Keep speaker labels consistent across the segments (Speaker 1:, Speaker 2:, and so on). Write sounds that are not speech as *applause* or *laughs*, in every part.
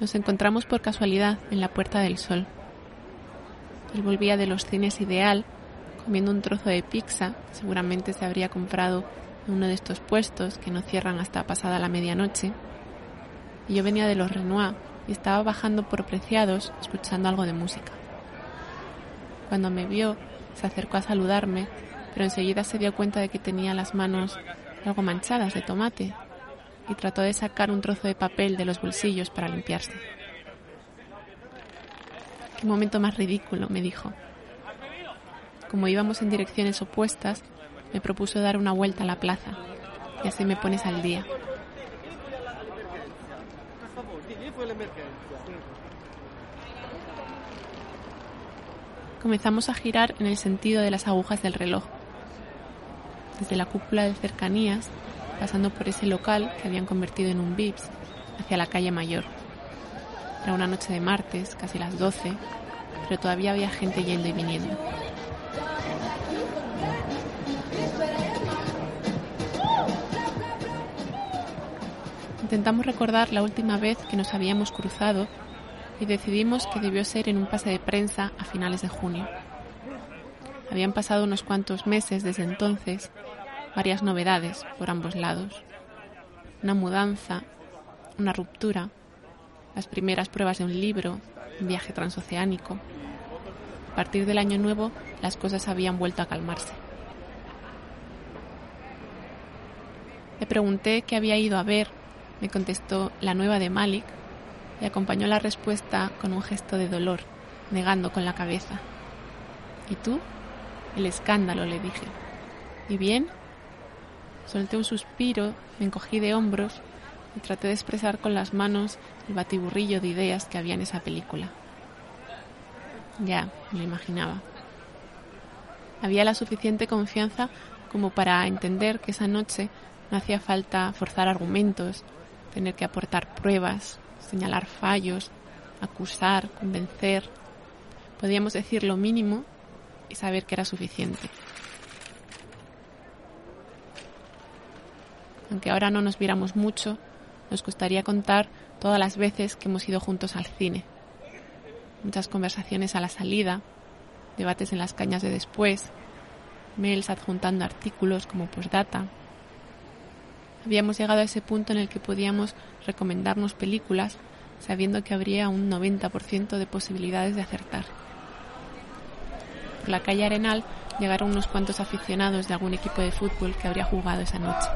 Speaker 1: Nos encontramos por casualidad en la Puerta del Sol. Él volvía de los cines Ideal comiendo un trozo de pizza, seguramente se habría comprado en uno de estos puestos que no cierran hasta pasada la medianoche. Y yo venía de los Renoir y estaba bajando por Preciados escuchando algo de música. Cuando me vio, se acercó a saludarme, pero enseguida se dio cuenta de que tenía las manos algo manchadas de tomate y trató de sacar un trozo de papel de los bolsillos para limpiarse. Qué momento más ridículo, me dijo. Como íbamos en direcciones opuestas, me propuso dar una vuelta a la plaza y así me pones al día. Comenzamos a girar en el sentido de las agujas del reloj. Desde la cúpula de cercanías pasando por ese local que habían convertido en un VIPS, hacia la calle Mayor. Era una noche de martes, casi las 12, pero todavía había gente yendo y viniendo. Intentamos recordar la última vez que nos habíamos cruzado y decidimos que debió ser en un pase de prensa a finales de junio. Habían pasado unos cuantos meses desde entonces varias novedades por ambos lados. Una mudanza, una ruptura, las primeras pruebas de un libro, un viaje transoceánico. A partir del año nuevo las cosas habían vuelto a calmarse. Le pregunté qué había ido a ver, me contestó la nueva de Malik y acompañó la respuesta con un gesto de dolor, negando con la cabeza. ¿Y tú? El escándalo, le dije. ¿Y bien? Solté un suspiro, me encogí de hombros y traté de expresar con las manos el batiburrillo de ideas que había en esa película. Ya, me lo imaginaba. Había la suficiente confianza como para entender que esa noche no hacía falta forzar argumentos, tener que aportar pruebas, señalar fallos, acusar, convencer. Podíamos decir lo mínimo y saber que era suficiente. Aunque ahora no nos viéramos mucho, nos gustaría contar todas las veces que hemos ido juntos al cine. Muchas conversaciones a la salida, debates en las cañas de después, mails adjuntando artículos como postdata. Habíamos llegado a ese punto en el que podíamos recomendarnos películas sabiendo que habría un 90% de posibilidades de acertar. Por la calle Arenal llegaron unos cuantos aficionados de algún equipo de fútbol que habría jugado esa noche.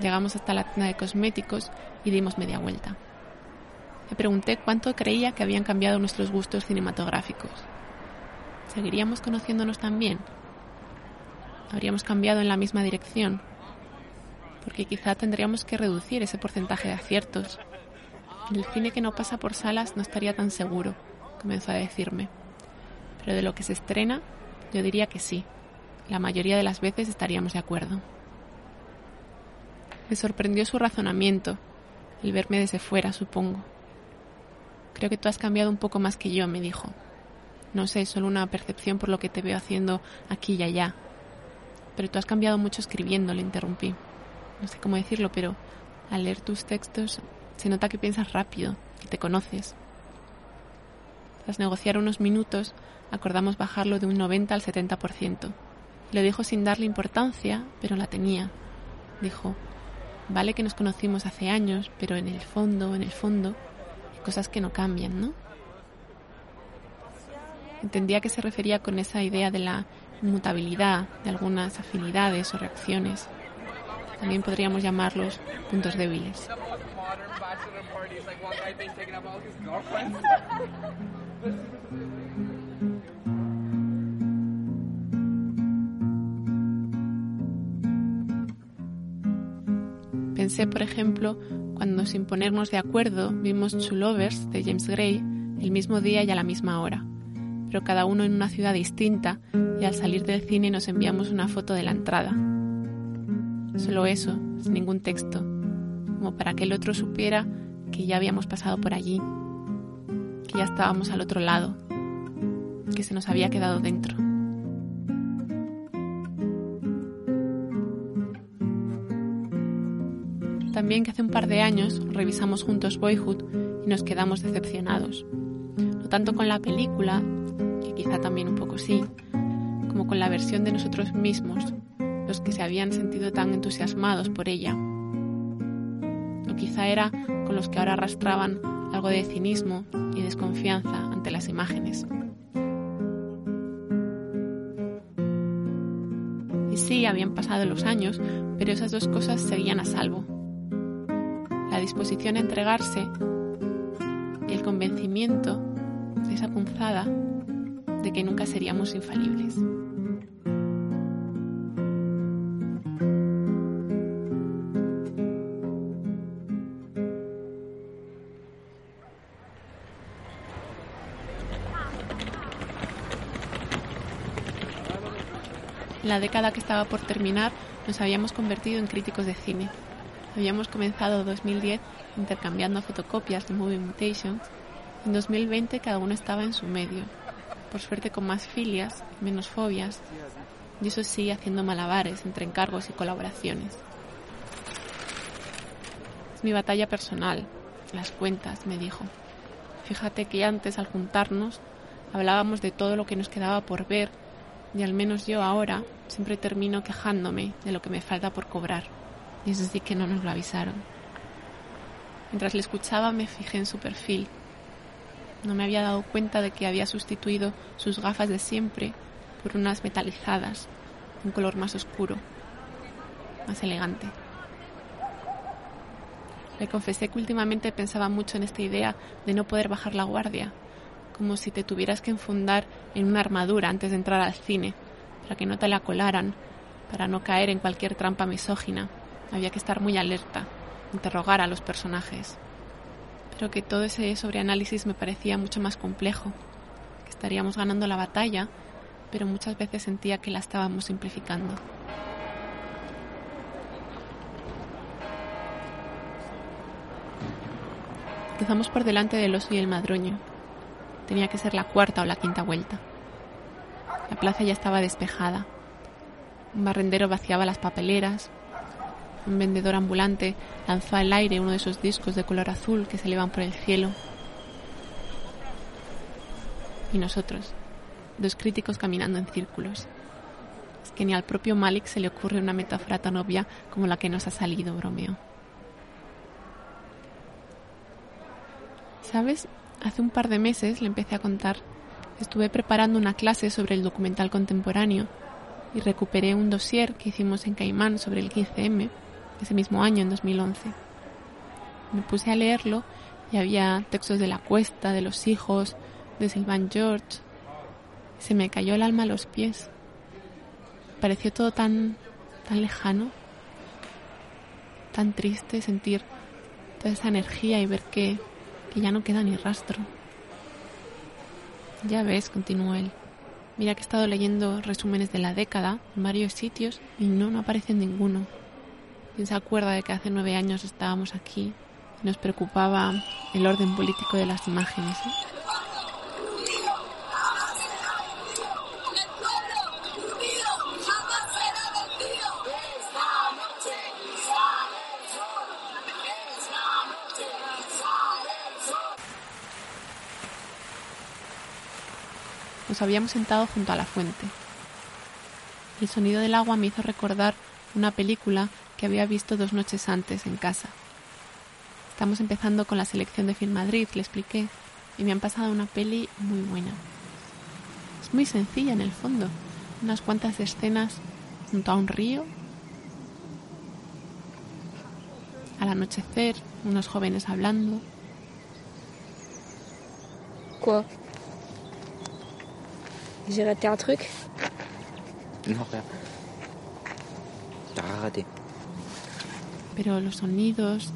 Speaker 1: Llegamos hasta la tienda de cosméticos y dimos media vuelta. Le pregunté cuánto creía que habían cambiado nuestros gustos cinematográficos. ¿Seguiríamos conociéndonos también? ¿Habríamos cambiado en la misma dirección? Porque quizá tendríamos que reducir ese porcentaje de aciertos. El cine que no pasa por salas no estaría tan seguro, comenzó a decirme. Pero de lo que se estrena, yo diría que sí. La mayoría de las veces estaríamos de acuerdo. Me sorprendió su razonamiento, el verme desde fuera, supongo. Creo que tú has cambiado un poco más que yo, me dijo. No sé, solo una percepción por lo que te veo haciendo aquí y allá. Pero tú has cambiado mucho escribiendo, le interrumpí. No sé cómo decirlo, pero al leer tus textos se nota que piensas rápido, que te conoces. Tras negociar unos minutos, acordamos bajarlo de un 90 al 70%. Lo dijo sin darle importancia, pero la tenía. Dijo, Vale que nos conocimos hace años, pero en el fondo, en el fondo, hay cosas que no cambian, ¿no? Entendía que se refería con esa idea de la inmutabilidad de algunas afinidades o reacciones. También podríamos llamarlos puntos débiles. *laughs* Pensé, por ejemplo, cuando sin ponernos de acuerdo vimos Two Lovers de James Gray el mismo día y a la misma hora, pero cada uno en una ciudad distinta y al salir del cine nos enviamos una foto de la entrada. Solo eso, sin ningún texto, como para que el otro supiera que ya habíamos pasado por allí, que ya estábamos al otro lado, que se nos había quedado dentro. También que hace un par de años revisamos juntos Boyhood y nos quedamos decepcionados. No tanto con la película, que quizá también un poco sí, como con la versión de nosotros mismos, los que se habían sentido tan entusiasmados por ella. O quizá era con los que ahora arrastraban algo de cinismo y desconfianza ante las imágenes. Y sí, habían pasado los años, pero esas dos cosas seguían a salvo. Disposición a entregarse y el convencimiento esa punzada de que nunca seríamos infalibles. En la década que estaba por terminar nos habíamos convertido en críticos de cine. Habíamos comenzado 2010 intercambiando fotocopias de Movie Mutations. En 2020 cada uno estaba en su medio, por suerte con más filias, menos fobias, y eso sí haciendo malabares entre encargos y colaboraciones. Es mi batalla personal, las cuentas, me dijo. Fíjate que antes al juntarnos hablábamos de todo lo que nos quedaba por ver y al menos yo ahora siempre termino quejándome de lo que me falta por cobrar. Y eso sí que no nos lo avisaron. Mientras le escuchaba me fijé en su perfil. No me había dado cuenta de que había sustituido sus gafas de siempre por unas metalizadas, un color más oscuro, más elegante. Le confesé que últimamente pensaba mucho en esta idea de no poder bajar la guardia, como si te tuvieras que enfundar en una armadura antes de entrar al cine, para que no te la colaran, para no caer en cualquier trampa misógina. Había que estar muy alerta, interrogar a los personajes. Pero que todo ese sobreanálisis me parecía mucho más complejo, que estaríamos ganando la batalla, pero muchas veces sentía que la estábamos simplificando. Cruzamos por delante del oso y el madroño, Tenía que ser la cuarta o la quinta vuelta. La plaza ya estaba despejada. Un barrendero vaciaba las papeleras. Un vendedor ambulante lanzó al aire uno de esos discos de color azul que se elevan por el cielo. Y nosotros, dos críticos caminando en círculos. Es que ni al propio Malik se le ocurre una metáfora tan obvia como la que nos ha salido, bromeo. ¿Sabes? Hace un par de meses, le empecé a contar, estuve preparando una clase sobre el documental contemporáneo y recuperé un dossier que hicimos en Caimán sobre el 15M, ese mismo año, en 2011. Me puse a leerlo y había textos de la cuesta, de los hijos, de Sylvain George. Se me cayó el alma a los pies. Pareció todo tan, tan lejano, tan triste sentir toda esa energía y ver que que ya no queda ni rastro. Ya ves, continuó él. Mira que he estado leyendo resúmenes de la década en varios sitios y no, no aparece ninguno. ¿Quién se acuerda de que hace nueve años estábamos aquí y nos preocupaba el orden político de las imágenes? Eh? Nos habíamos sentado junto a la fuente. El sonido del agua me hizo recordar una película que había visto dos noches antes en casa. Estamos empezando con la selección de Film Madrid, le expliqué, y me han pasado una peli muy buena. Es muy sencilla en el fondo, unas cuantas escenas junto a un río. Al anochecer, unos jóvenes hablando.
Speaker 2: ¿Qué? J'ai raté un truc
Speaker 3: No, rien. T'as raté.
Speaker 1: Pero los sonidos,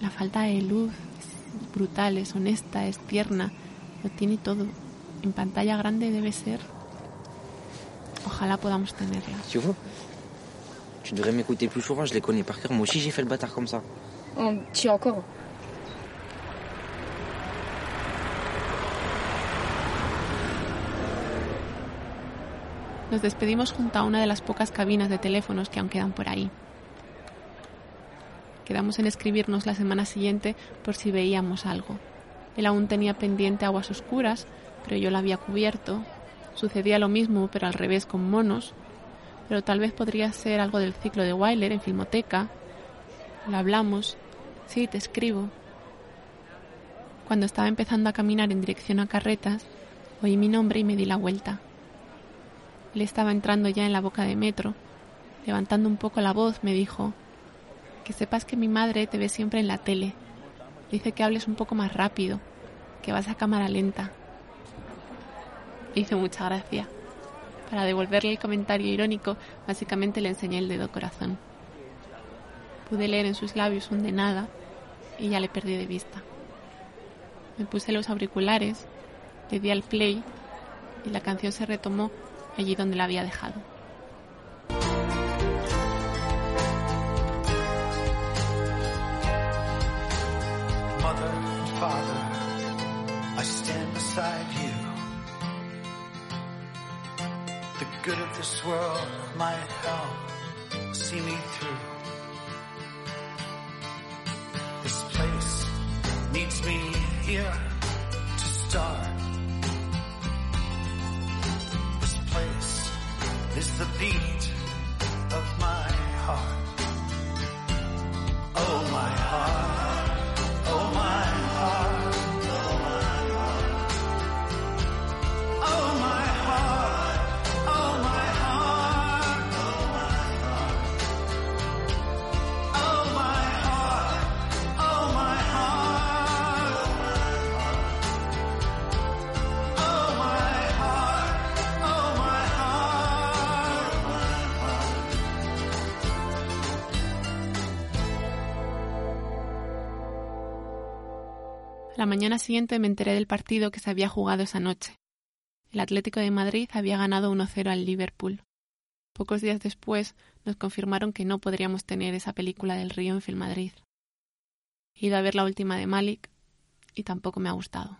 Speaker 1: la falta de luz es brutal, es honesta, es tierna, lo tiene todo. En pantalla grande debe ser. Ojalá podamos tenerla.
Speaker 3: Tu vois Tu devrais m'écouter plus souvent, je les connais par cœur. Moi aussi, j'ai fait le bâtard comme ça.
Speaker 2: Oh, tu encore
Speaker 1: Nos despedimos junto a una de las pocas cabinas de teléfonos que aún quedan por ahí. Quedamos en escribirnos la semana siguiente por si veíamos algo. Él aún tenía pendiente aguas oscuras, pero yo la había cubierto. Sucedía lo mismo, pero al revés con monos. Pero tal vez podría ser algo del ciclo de Wyler en Filmoteca. Lo hablamos. Sí, te escribo. Cuando estaba empezando a caminar en dirección a carretas, oí mi nombre y me di la vuelta. Él estaba entrando ya en la boca de metro. Levantando un poco la voz, me dijo, que sepas que mi madre te ve siempre en la tele. Dice que hables un poco más rápido, que vas a cámara lenta. Me hizo mucha gracia. Para devolverle el comentario irónico, básicamente le enseñé el dedo corazón. Pude leer en sus labios un de nada y ya le perdí de vista. Me puse los auriculares, le di al play y la canción se retomó allí donde la había dejado.
Speaker 4: Beside you. The good of this world might help see me through. This place needs me here to start. This place is the beat
Speaker 1: La mañana siguiente me enteré del partido que se había jugado esa noche. El Atlético de Madrid había ganado 1-0 al Liverpool. Pocos días después nos confirmaron que no podríamos tener esa película del río en Filmadrid. He ido a ver la última de Malik y tampoco me ha gustado.